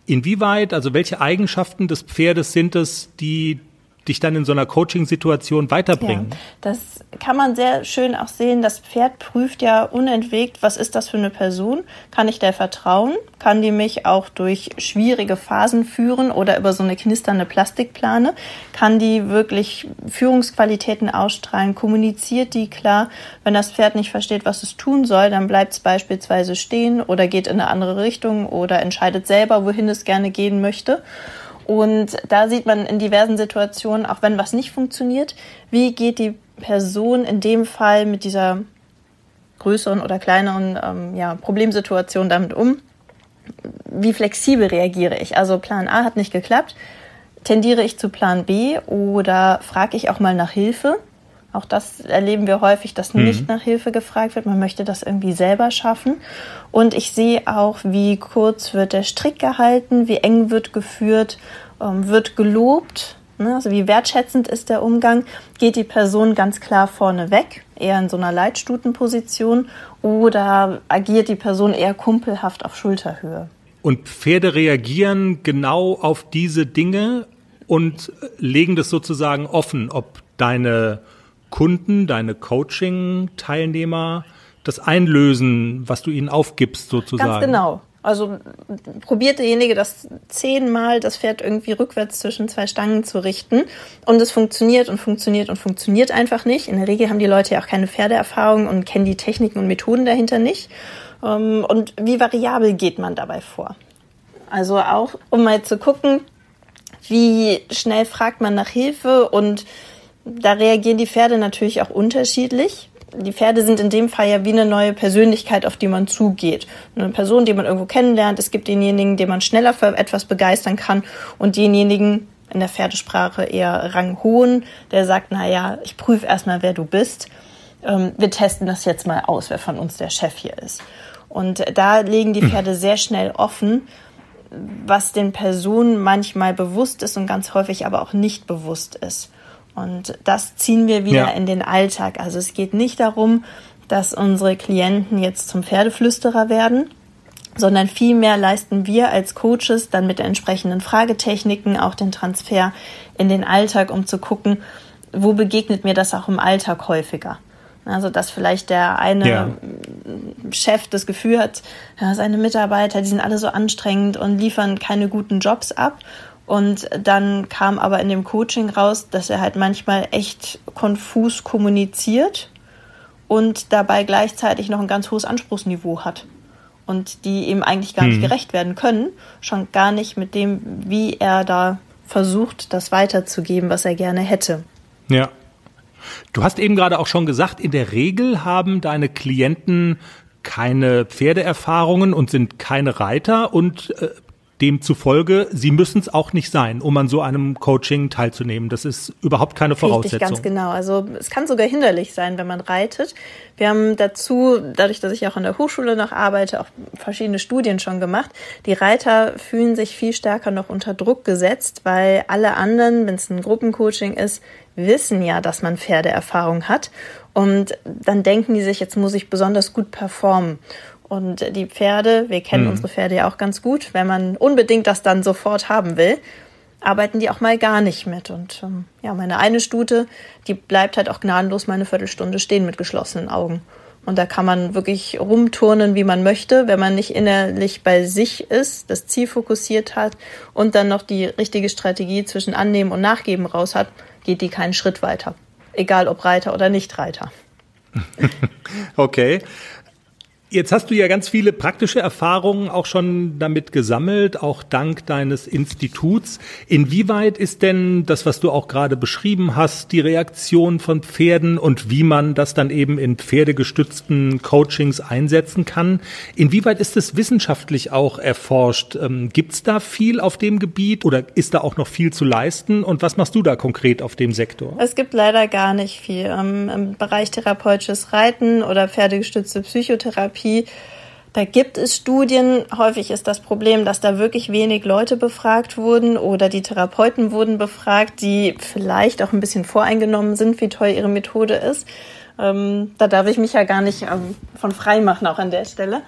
Inwieweit, also welche Eigenschaften des Pferdes sind es, die dich dann in so einer Coaching-Situation weiterbringen. Ja, das kann man sehr schön auch sehen. Das Pferd prüft ja unentwegt, was ist das für eine Person? Kann ich der vertrauen? Kann die mich auch durch schwierige Phasen führen oder über so eine knisternde Plastikplane? Kann die wirklich Führungsqualitäten ausstrahlen? Kommuniziert die klar? Wenn das Pferd nicht versteht, was es tun soll, dann bleibt es beispielsweise stehen oder geht in eine andere Richtung oder entscheidet selber, wohin es gerne gehen möchte. Und da sieht man in diversen Situationen, auch wenn was nicht funktioniert, wie geht die Person in dem Fall mit dieser größeren oder kleineren ähm, ja, Problemsituation damit um? Wie flexibel reagiere ich? Also Plan A hat nicht geklappt. Tendiere ich zu Plan B oder frage ich auch mal nach Hilfe? Auch das erleben wir häufig, dass mhm. nicht nach Hilfe gefragt wird. Man möchte das irgendwie selber schaffen. Und ich sehe auch, wie kurz wird der Strick gehalten, wie eng wird geführt, ähm, wird gelobt. Ne? Also wie wertschätzend ist der Umgang? Geht die Person ganz klar vorne weg, eher in so einer Leitstutenposition, oder agiert die Person eher kumpelhaft auf Schulterhöhe? Und Pferde reagieren genau auf diese Dinge und legen das sozusagen offen, ob deine Kunden, deine Coaching-Teilnehmer das einlösen, was du ihnen aufgibst sozusagen. Ganz genau. Also probiert derjenige das zehnmal, das Pferd irgendwie rückwärts zwischen zwei Stangen zu richten und es funktioniert und funktioniert und funktioniert einfach nicht. In der Regel haben die Leute ja auch keine Pferdeerfahrung und kennen die Techniken und Methoden dahinter nicht. Ähm, und wie variabel geht man dabei vor? Also auch, um mal zu gucken, wie schnell fragt man nach Hilfe und da reagieren die Pferde natürlich auch unterschiedlich. Die Pferde sind in dem Fall ja wie eine neue Persönlichkeit, auf die man zugeht. Eine Person, die man irgendwo kennenlernt. Es gibt denjenigen, den man schneller für etwas begeistern kann und denjenigen, in der Pferdesprache eher ranghohen, der sagt, na ja, ich prüfe erstmal, wer du bist. Ähm, wir testen das jetzt mal aus, wer von uns der Chef hier ist. Und da legen die Pferde sehr schnell offen, was den Personen manchmal bewusst ist und ganz häufig aber auch nicht bewusst ist. Und das ziehen wir wieder ja. in den Alltag. Also es geht nicht darum, dass unsere Klienten jetzt zum Pferdeflüsterer werden, sondern vielmehr leisten wir als Coaches dann mit entsprechenden Fragetechniken auch den Transfer in den Alltag, um zu gucken, wo begegnet mir das auch im Alltag häufiger. Also, dass vielleicht der eine ja. Chef das Gefühl hat, ja, seine Mitarbeiter, die sind alle so anstrengend und liefern keine guten Jobs ab. Und dann kam aber in dem Coaching raus, dass er halt manchmal echt konfus kommuniziert und dabei gleichzeitig noch ein ganz hohes Anspruchsniveau hat. Und die ihm eigentlich gar nicht mhm. gerecht werden können, schon gar nicht mit dem, wie er da versucht, das weiterzugeben, was er gerne hätte. Ja. Du hast eben gerade auch schon gesagt, in der Regel haben deine Klienten keine Pferdeerfahrungen und sind keine Reiter und äh, Demzufolge, sie müssen es auch nicht sein, um an so einem Coaching teilzunehmen. Das ist überhaupt keine Voraussetzung. Richtig, ganz genau. Also es kann sogar hinderlich sein, wenn man reitet. Wir haben dazu, dadurch, dass ich auch an der Hochschule noch arbeite, auch verschiedene Studien schon gemacht. Die Reiter fühlen sich viel stärker noch unter Druck gesetzt, weil alle anderen, wenn es ein Gruppencoaching ist, wissen ja, dass man Pferdeerfahrung hat. Und dann denken die sich, jetzt muss ich besonders gut performen. Und die Pferde, wir kennen mhm. unsere Pferde ja auch ganz gut, wenn man unbedingt das dann sofort haben will, arbeiten die auch mal gar nicht mit. Und ähm, ja, meine eine Stute, die bleibt halt auch gnadenlos mal eine Viertelstunde stehen mit geschlossenen Augen. Und da kann man wirklich rumturnen, wie man möchte, wenn man nicht innerlich bei sich ist, das Ziel fokussiert hat und dann noch die richtige Strategie zwischen Annehmen und Nachgeben raus hat, geht die keinen Schritt weiter. Egal ob Reiter oder Nicht-Reiter. okay. Jetzt hast du ja ganz viele praktische Erfahrungen auch schon damit gesammelt, auch dank deines Instituts. Inwieweit ist denn das, was du auch gerade beschrieben hast, die Reaktion von Pferden und wie man das dann eben in pferdegestützten Coachings einsetzen kann? Inwieweit ist es wissenschaftlich auch erforscht? Ähm, Gibt es da viel auf dem Gebiet oder ist da auch noch viel zu leisten? Und was machst du da konkret auf dem Sektor? Es gibt leider gar nicht viel. Im Bereich therapeutisches Reiten oder pferdegestützte Psychotherapie Therapie. Da gibt es Studien. Häufig ist das Problem, dass da wirklich wenig Leute befragt wurden oder die Therapeuten wurden befragt, die vielleicht auch ein bisschen voreingenommen sind, wie toll ihre Methode ist. Ähm, da darf ich mich ja gar nicht ähm, von frei machen, auch an der Stelle.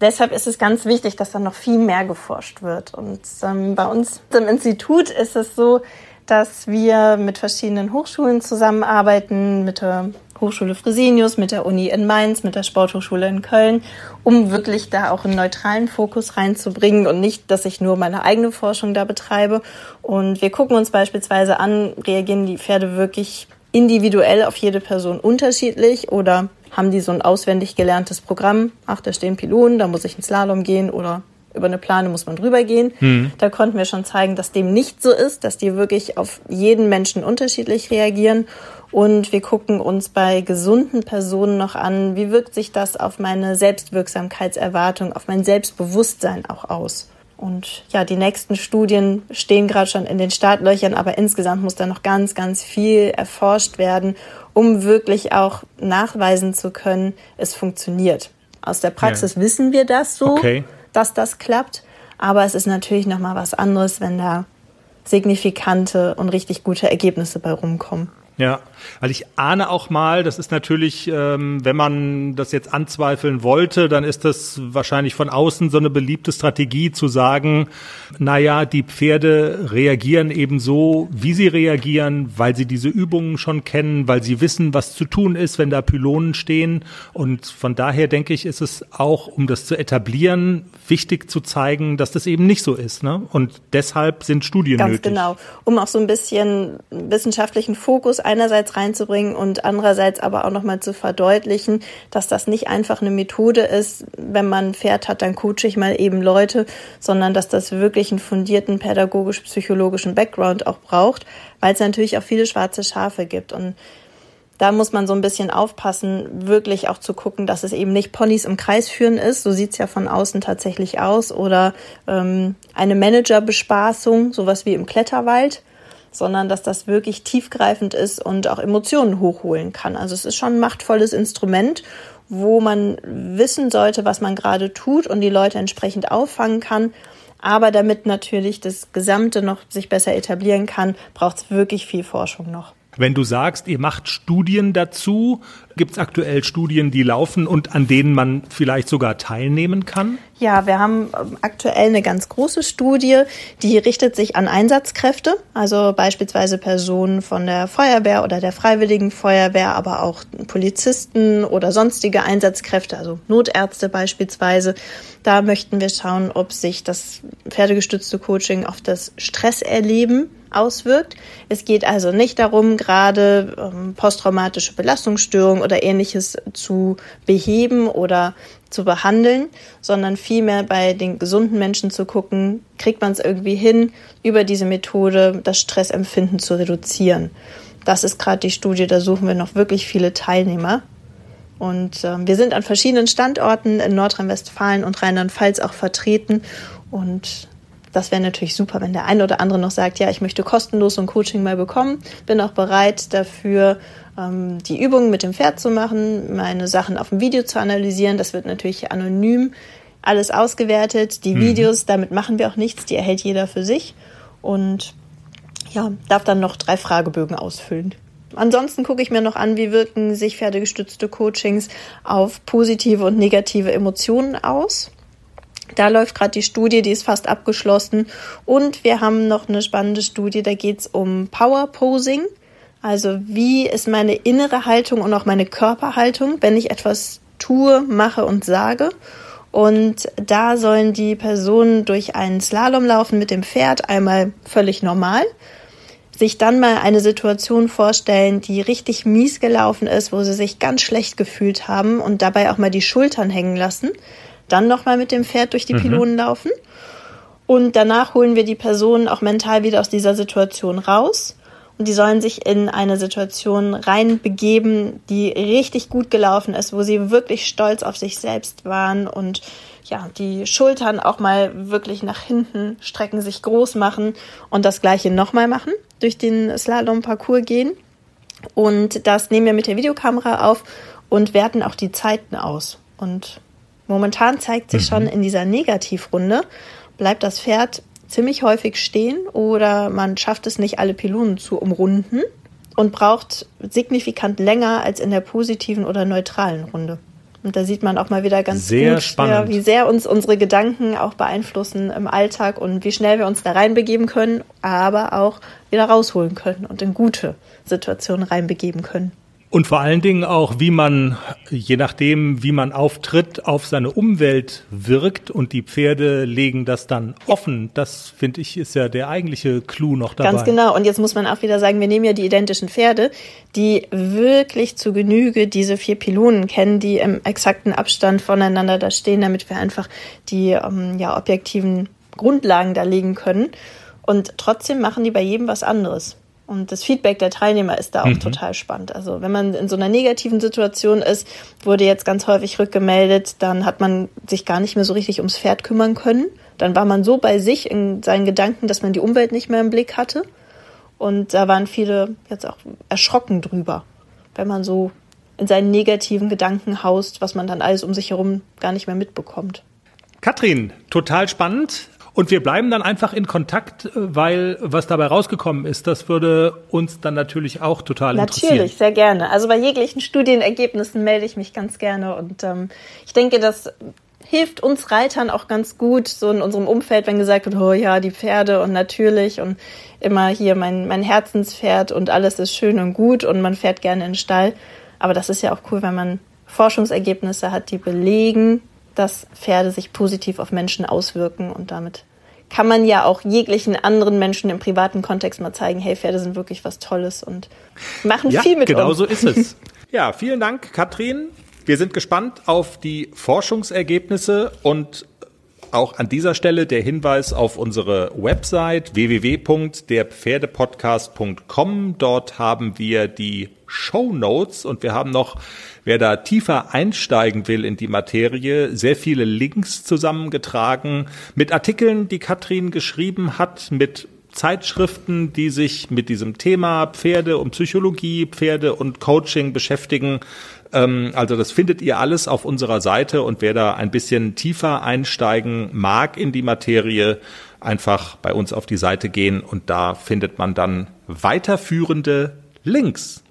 Deshalb ist es ganz wichtig, dass da noch viel mehr geforscht wird. Und ähm, bei uns im Institut ist es so, dass wir mit verschiedenen Hochschulen zusammenarbeiten, mit der Hochschule Fresenius, mit der Uni in Mainz, mit der Sporthochschule in Köln, um wirklich da auch einen neutralen Fokus reinzubringen und nicht, dass ich nur meine eigene Forschung da betreibe. Und wir gucken uns beispielsweise an, reagieren die Pferde wirklich individuell auf jede Person unterschiedlich oder haben die so ein auswendig gelerntes Programm? Ach, da stehen Pylonen, da muss ich ins Slalom gehen oder über eine Plane muss man drüber gehen. Mhm. Da konnten wir schon zeigen, dass dem nicht so ist, dass die wirklich auf jeden Menschen unterschiedlich reagieren. Und wir gucken uns bei gesunden Personen noch an, wie wirkt sich das auf meine Selbstwirksamkeitserwartung, auf mein Selbstbewusstsein auch aus. Und ja, die nächsten Studien stehen gerade schon in den Startlöchern, aber insgesamt muss da noch ganz, ganz viel erforscht werden, um wirklich auch nachweisen zu können, es funktioniert. Aus der Praxis ja. wissen wir das so, okay. Dass das klappt, aber es ist natürlich noch mal was anderes, wenn da signifikante und richtig gute Ergebnisse bei rumkommen. Ja, weil ich ahne auch mal, das ist natürlich, ähm, wenn man das jetzt anzweifeln wollte, dann ist das wahrscheinlich von außen so eine beliebte Strategie zu sagen, naja, die Pferde reagieren eben so, wie sie reagieren, weil sie diese Übungen schon kennen, weil sie wissen, was zu tun ist, wenn da Pylonen stehen. Und von daher denke ich, ist es auch, um das zu etablieren, wichtig zu zeigen, dass das eben nicht so ist. Ne? Und deshalb sind Studien Ganz nötig. Ganz genau, um auch so ein bisschen wissenschaftlichen Fokus einerseits reinzubringen und andererseits aber auch nochmal zu verdeutlichen, dass das nicht einfach eine Methode ist, wenn man ein Pferd hat, dann coache ich mal eben Leute, sondern dass das wirklich einen fundierten pädagogisch-psychologischen Background auch braucht, weil es natürlich auch viele schwarze Schafe gibt. Und da muss man so ein bisschen aufpassen, wirklich auch zu gucken, dass es eben nicht Ponys im Kreis führen ist, so sieht's ja von außen tatsächlich aus, oder ähm, eine Managerbespaßung, sowas wie im Kletterwald, sondern dass das wirklich tiefgreifend ist und auch Emotionen hochholen kann. Also es ist schon ein machtvolles Instrument, wo man wissen sollte, was man gerade tut und die Leute entsprechend auffangen kann. Aber damit natürlich das Gesamte noch sich besser etablieren kann, braucht es wirklich viel Forschung noch. Wenn du sagst, ihr macht Studien dazu, gibt es aktuell Studien, die laufen und an denen man vielleicht sogar teilnehmen kann? Ja, wir haben ähm, aktuell eine ganz große Studie, die richtet sich an Einsatzkräfte, also beispielsweise Personen von der Feuerwehr oder der Freiwilligen Feuerwehr, aber auch Polizisten oder sonstige Einsatzkräfte, also Notärzte beispielsweise. Da möchten wir schauen, ob sich das pferdegestützte Coaching auf das Stresserleben auswirkt. Es geht also nicht darum, gerade ähm, posttraumatische Belastungsstörungen oder ähnliches zu beheben oder zu behandeln, sondern vielmehr bei den gesunden Menschen zu gucken, kriegt man es irgendwie hin, über diese Methode das Stressempfinden zu reduzieren. Das ist gerade die Studie, da suchen wir noch wirklich viele Teilnehmer. Und äh, wir sind an verschiedenen Standorten in Nordrhein-Westfalen und Rheinland-Pfalz auch vertreten und das wäre natürlich super, wenn der eine oder andere noch sagt, ja, ich möchte kostenlos so ein Coaching mal bekommen, bin auch bereit dafür, ähm, die Übungen mit dem Pferd zu machen, meine Sachen auf dem Video zu analysieren. Das wird natürlich anonym alles ausgewertet. Die mhm. Videos, damit machen wir auch nichts, die erhält jeder für sich und ja, darf dann noch drei Fragebögen ausfüllen. Ansonsten gucke ich mir noch an, wie wirken sich pferdegestützte Coachings auf positive und negative Emotionen aus. Da läuft gerade die Studie, die ist fast abgeschlossen. Und wir haben noch eine spannende Studie, da geht es um Power Posing. Also wie ist meine innere Haltung und auch meine Körperhaltung, wenn ich etwas tue, mache und sage. Und da sollen die Personen durch einen Slalom laufen mit dem Pferd, einmal völlig normal. sich dann mal eine Situation vorstellen, die richtig mies gelaufen ist, wo sie sich ganz schlecht gefühlt haben und dabei auch mal die Schultern hängen lassen, dann nochmal mit dem Pferd durch die mhm. Pylonen laufen und danach holen wir die Personen auch mental wieder aus dieser Situation raus und die sollen sich in eine Situation reinbegeben, die richtig gut gelaufen ist, wo sie wirklich stolz auf sich selbst waren und ja, die Schultern auch mal wirklich nach hinten strecken, sich groß machen und das gleiche nochmal machen, durch den Slalom-Parcours gehen. Und das nehmen wir mit der Videokamera auf und werten auch die Zeiten aus. Und momentan zeigt sich mhm. schon in dieser Negativrunde, bleibt das Pferd ziemlich häufig stehen oder man schafft es nicht, alle Pylonen zu umrunden und braucht signifikant länger als in der positiven oder neutralen Runde. Und da sieht man auch mal wieder ganz sehr gut, spannend. wie sehr uns unsere Gedanken auch beeinflussen im Alltag und wie schnell wir uns da reinbegeben können, aber auch wieder rausholen können und in gute Situationen reinbegeben können. Und vor allen Dingen auch, wie man, je nachdem, wie man auftritt, auf seine Umwelt wirkt und die Pferde legen das dann offen. Das finde ich ist ja der eigentliche Clou noch dabei. Ganz genau. Und jetzt muss man auch wieder sagen, wir nehmen ja die identischen Pferde, die wirklich zu Genüge diese vier Pylonen kennen, die im exakten Abstand voneinander da stehen, damit wir einfach die ähm, ja, objektiven Grundlagen da legen können. Und trotzdem machen die bei jedem was anderes. Und das Feedback der Teilnehmer ist da auch mhm. total spannend. Also wenn man in so einer negativen Situation ist, wurde jetzt ganz häufig rückgemeldet, dann hat man sich gar nicht mehr so richtig ums Pferd kümmern können. Dann war man so bei sich in seinen Gedanken, dass man die Umwelt nicht mehr im Blick hatte. Und da waren viele jetzt auch erschrocken drüber, wenn man so in seinen negativen Gedanken haust, was man dann alles um sich herum gar nicht mehr mitbekommt. Katrin, total spannend. Und wir bleiben dann einfach in Kontakt, äh, weil was dabei rausgekommen ist, das würde uns dann natürlich auch total natürlich, interessieren. Natürlich, sehr gerne. Also bei jeglichen Studienergebnissen melde ich mich ganz gerne. Und ähm, ich denke, das hilft uns Reitern auch ganz gut, so in unserem Umfeld, wenn gesagt wird, oh ja, die Pferde und natürlich und immer hier mein, mein Herzenspferd und alles ist schön und gut und man fährt gerne in den Stall. Aber das ist ja auch cool, wenn man Forschungsergebnisse hat, die belegen, dass Pferde sich positiv auf Menschen auswirken und damit kann man ja auch jeglichen anderen Menschen im privaten Kontext mal zeigen, hey, Pferde sind wirklich was Tolles und machen ja, viel mit genau uns. Genau so ist es. Ja, vielen Dank, Katrin. Wir sind gespannt auf die Forschungsergebnisse und auch an dieser Stelle der Hinweis auf unsere Website www.derpferdepodcast.com. Dort haben wir die Show Notes und wir haben noch Wer da tiefer einsteigen will in die Materie, sehr viele Links zusammengetragen mit Artikeln, die Katrin geschrieben hat, mit Zeitschriften, die sich mit diesem Thema Pferde und Psychologie, Pferde und Coaching beschäftigen. Ähm, also das findet ihr alles auf unserer Seite und wer da ein bisschen tiefer einsteigen mag in die Materie, einfach bei uns auf die Seite gehen und da findet man dann weiterführende Links.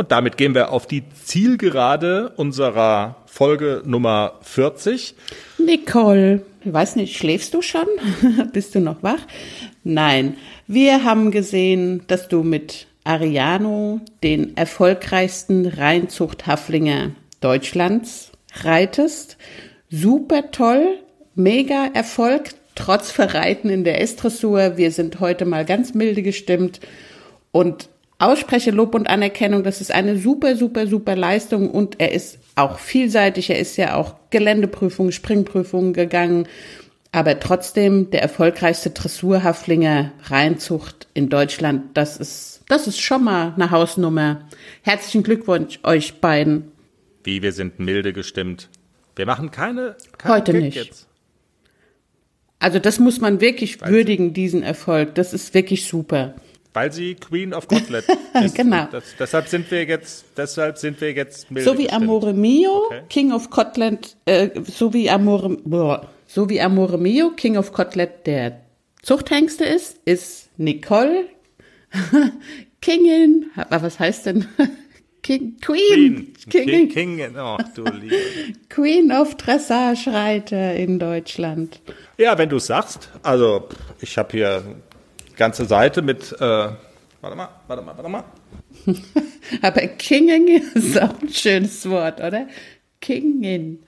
Und damit gehen wir auf die Zielgerade unserer Folge Nummer 40. Nicole, ich weiß nicht, schläfst du schon? Bist du noch wach? Nein, wir haben gesehen, dass du mit Ariano den erfolgreichsten Reinzuchthaflinger Deutschlands reitest. Super toll, mega Erfolg, trotz Verreiten in der S-Dressur. Wir sind heute mal ganz milde gestimmt und ausspreche Lob und Anerkennung. Das ist eine super, super, super Leistung und er ist auch vielseitig. Er ist ja auch Geländeprüfungen, Springprüfungen gegangen. Aber trotzdem der erfolgreichste Dressurhaflinger Reinzucht in Deutschland. Das ist, das ist schon mal eine Hausnummer. Herzlichen Glückwunsch euch beiden. Wie, wir sind milde gestimmt. Wir machen keine, keine Heute Gag nicht. Jetzt. Also das muss man wirklich Weiß würdigen, diesen Erfolg. Das ist wirklich super. Weil sie Queen of Kotlet ist. genau. Das, deshalb sind wir jetzt, deshalb sind wir jetzt So wie Amore Mio, okay. King of Kotlet, äh, so wie Amore, boah, so wie Amore Mio, King of Kotlet der Zuchthengste ist, ist Nicole Kingin, was heißt denn? King, Queen, Queen. King, King, oh, du Liebe. Queen of Dressage-Reiter in Deutschland. Ja, wenn du sagst, also ich habe hier ganze Seite mit, äh, warte mal, warte mal, warte mal. Aber Kingen ist auch ein schönes Wort, oder? Kingen.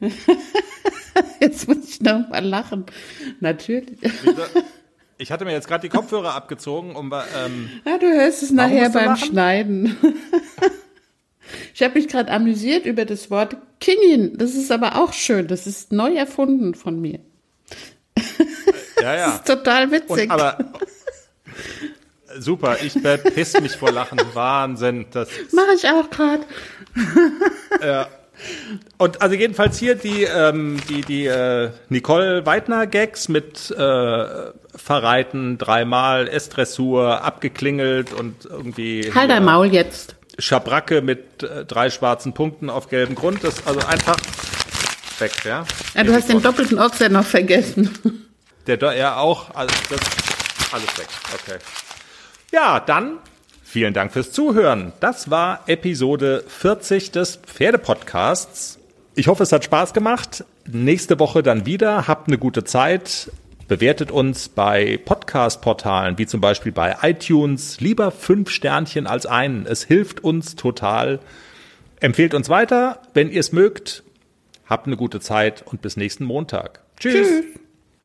Jetzt muss ich noch mal lachen. Natürlich. Ich hatte mir jetzt gerade die Kopfhörer abgezogen, um ähm, Ja, du hörst es nachher beim Schneiden. ich habe mich gerade amüsiert über das Wort Kingin. Das ist aber auch schön. Das ist neu erfunden von mir. Ja, ja. Das ist total witzig. Und, aber super, ich bepiss mich vor Lachen. Wahnsinn. Das Mache ich auch gerade. ja. Und also jedenfalls hier die ähm, die die äh, Nicole Weidner Gags mit äh, Verreiten dreimal S-Dressur abgeklingelt und irgendwie Halt dein Maul jetzt. Schabracke mit äh, drei schwarzen Punkten auf gelbem Grund. Das ist also einfach weg, ja. Ja, du hast den doppelten Ochser noch vergessen. Der da ja auch, also das alles weg. Okay. Ja, dann vielen Dank fürs Zuhören. Das war Episode 40 des Pferdepodcasts. Ich hoffe, es hat Spaß gemacht. Nächste Woche dann wieder. Habt eine gute Zeit. Bewertet uns bei Podcast-Portalen, wie zum Beispiel bei iTunes. Lieber fünf Sternchen als einen. Es hilft uns total. Empfehlt uns weiter, wenn ihr es mögt. Habt eine gute Zeit und bis nächsten Montag. Tschüss. Tschüss.